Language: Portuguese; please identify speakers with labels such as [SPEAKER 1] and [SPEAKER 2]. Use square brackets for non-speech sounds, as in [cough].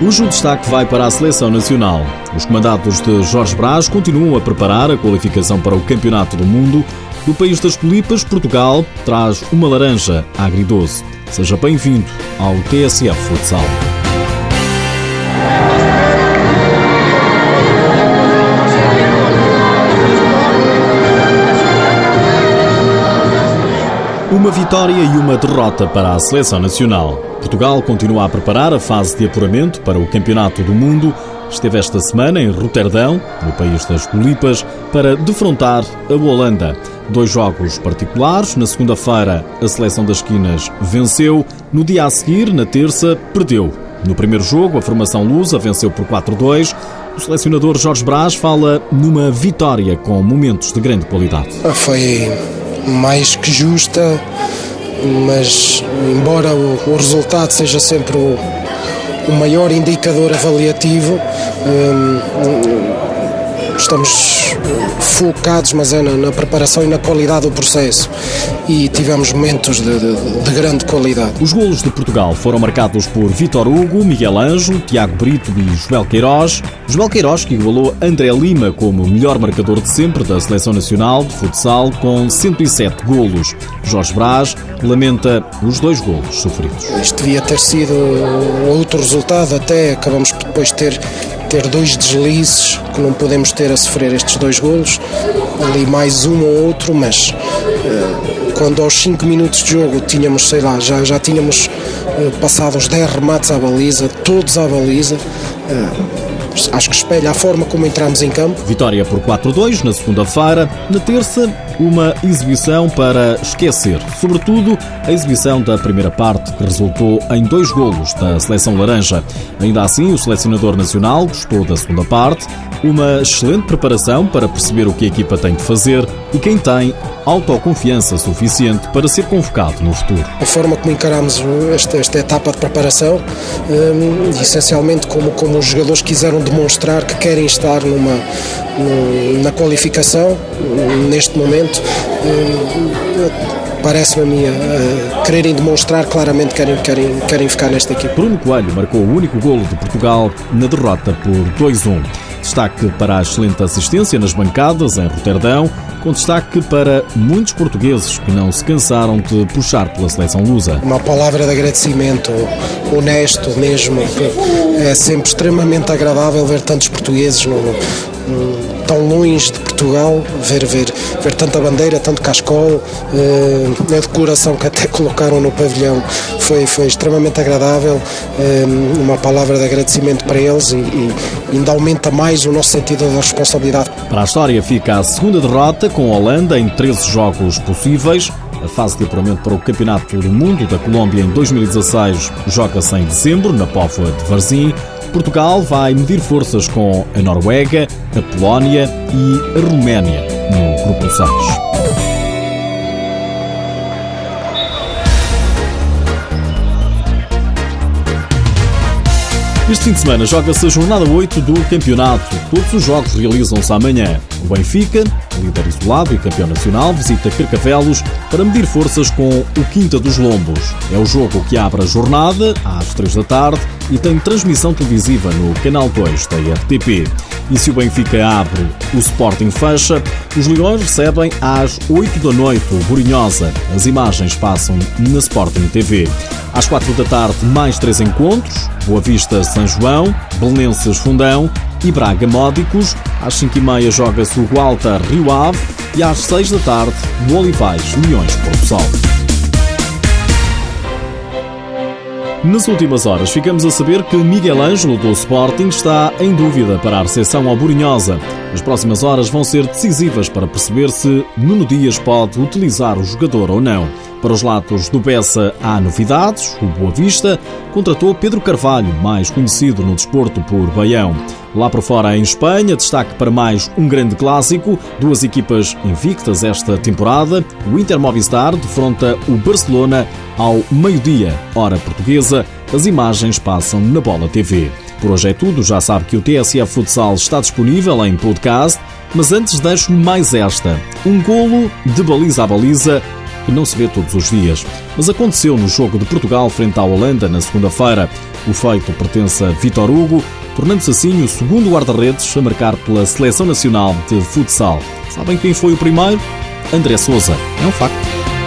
[SPEAKER 1] Hoje o destaque vai para a seleção nacional. Os comandados de Jorge Brás continuam a preparar a qualificação para o Campeonato do Mundo. Do país das tulipas, Portugal traz uma laranja agridoce. Seja bem-vindo ao TSF Futsal. Uma vitória e uma derrota para a seleção nacional. Portugal continua a preparar a fase de apuramento para o Campeonato do Mundo. Esteve esta semana em Roterdão, no país das tulipas, para defrontar a Holanda. Dois jogos particulares. Na segunda-feira, a seleção das esquinas venceu. No dia a seguir, na terça, perdeu. No primeiro jogo, a formação lusa venceu por 4-2. O selecionador Jorge Brás fala numa vitória com momentos de grande qualidade.
[SPEAKER 2] Foi mais que justa, mas embora o, o resultado seja sempre o, o maior indicador avaliativo, hum, estamos focados, mas é na, na, preparação e na qualidade do processo. E tivemos momentos de, de, de, grande qualidade.
[SPEAKER 1] Os golos de Portugal foram marcados por Vitor Hugo, Miguel Anjo, Tiago Brito e Joel Queiroz. Joel Queiroz que igualou André Lima como melhor marcador de sempre da Seleção Nacional de Futsal com 107 golos. Jorge Brás lamenta os dois golos sofridos.
[SPEAKER 2] Isto devia ter sido outro resultado, até acabamos depois de ter ter dois deslizes que não podemos ter a sofrer estes dois golos, ali mais um ou outro, mas uh, quando aos 5 minutos de jogo tínhamos, sei lá, já, já tínhamos uh, passado os 10 remates à baliza, todos à baliza. Acho que espelha a forma como entramos em campo.
[SPEAKER 1] Vitória por 4-2 na segunda-feira. Na terça, uma exibição para esquecer. Sobretudo, a exibição da primeira parte, que resultou em dois golos da seleção laranja. Ainda assim, o selecionador nacional gostou da segunda parte. Uma excelente preparação para perceber o que a equipa tem de fazer e quem tem autoconfiança suficiente para ser convocado no futuro.
[SPEAKER 2] A forma como encaramos esta, esta etapa de preparação, um, essencialmente como, como os jogadores quiseram demonstrar que querem estar numa, num, na qualificação, neste momento, um, parece-me a mim, uh, quererem demonstrar claramente que querem, querem, querem ficar nesta equipe.
[SPEAKER 1] Bruno Coelho marcou o único golo de Portugal na derrota por 2-1. Destaque para a excelente assistência nas bancadas em Roterdão, com destaque para muitos portugueses que não se cansaram de puxar pela seleção lusa.
[SPEAKER 2] Uma palavra de agradecimento honesto mesmo, é sempre extremamente agradável ver tantos portugueses no, tão longe de Portugal, ver, ver, ver tanta bandeira, tanto cascol, eh, a decoração que até [laughs] colocaram no pavilhão foi, foi extremamente agradável, eh, uma palavra de agradecimento para eles e, e ainda aumenta mais o nosso sentido da responsabilidade.
[SPEAKER 1] Para a história fica a segunda derrota com a Holanda em 13 jogos possíveis. A fase de apuramento para o Campeonato do Mundo da Colômbia em 2016 joga-se em dezembro, na Póvoa de Varzim. Portugal vai medir forças com a Noruega, a Polónia e a Roménia no Grupo 6. Este fim de semana joga-se a jornada 8 do campeonato. Todos os jogos realizam-se amanhã. O Benfica, líder isolado e campeão nacional, visita Carcavelos para medir forças com o Quinta dos Lombos. É o jogo que abre a jornada às 3 da tarde e tem transmissão televisiva no canal 2 da RTP. E se o Benfica abre, o Sporting fecha, os Leões recebem às 8 da noite o Borinhosa. As imagens passam na Sporting TV. Às 4 da tarde, mais três encontros: Boa Vista São João, Belenenses Fundão e Braga Módicos. Às 5 e meia joga-se o Gualta Rio Ave e às 6 da tarde, no Olivais Leões Porto Sol. Nas últimas horas, ficamos a saber que Miguel Ângelo do Sporting está em dúvida para a recepção ao Borinhosa. As próximas horas vão ser decisivas para perceber se Nuno Dias pode utilizar o jogador ou não. Para os lados do Bessa há novidades. O Boa Vista contratou Pedro Carvalho, mais conhecido no desporto por Baião. Lá por fora, em Espanha, destaque para mais um grande clássico. Duas equipas invictas esta temporada. O Inter Movistar defronta o Barcelona ao meio-dia, hora portuguesa. As imagens passam na Bola TV. Por hoje é tudo. Já sabe que o TSF Futsal está disponível em podcast. Mas antes deixo-lhe mais esta. Um golo de baliza a baliza que não se vê todos os dias. Mas aconteceu no jogo de Portugal frente à Holanda na segunda-feira. O feito pertence a Vitor Hugo, tornando-se assim o segundo guarda-redes a marcar pela Seleção Nacional de Futsal. Sabem quem foi o primeiro? André Souza. É um facto.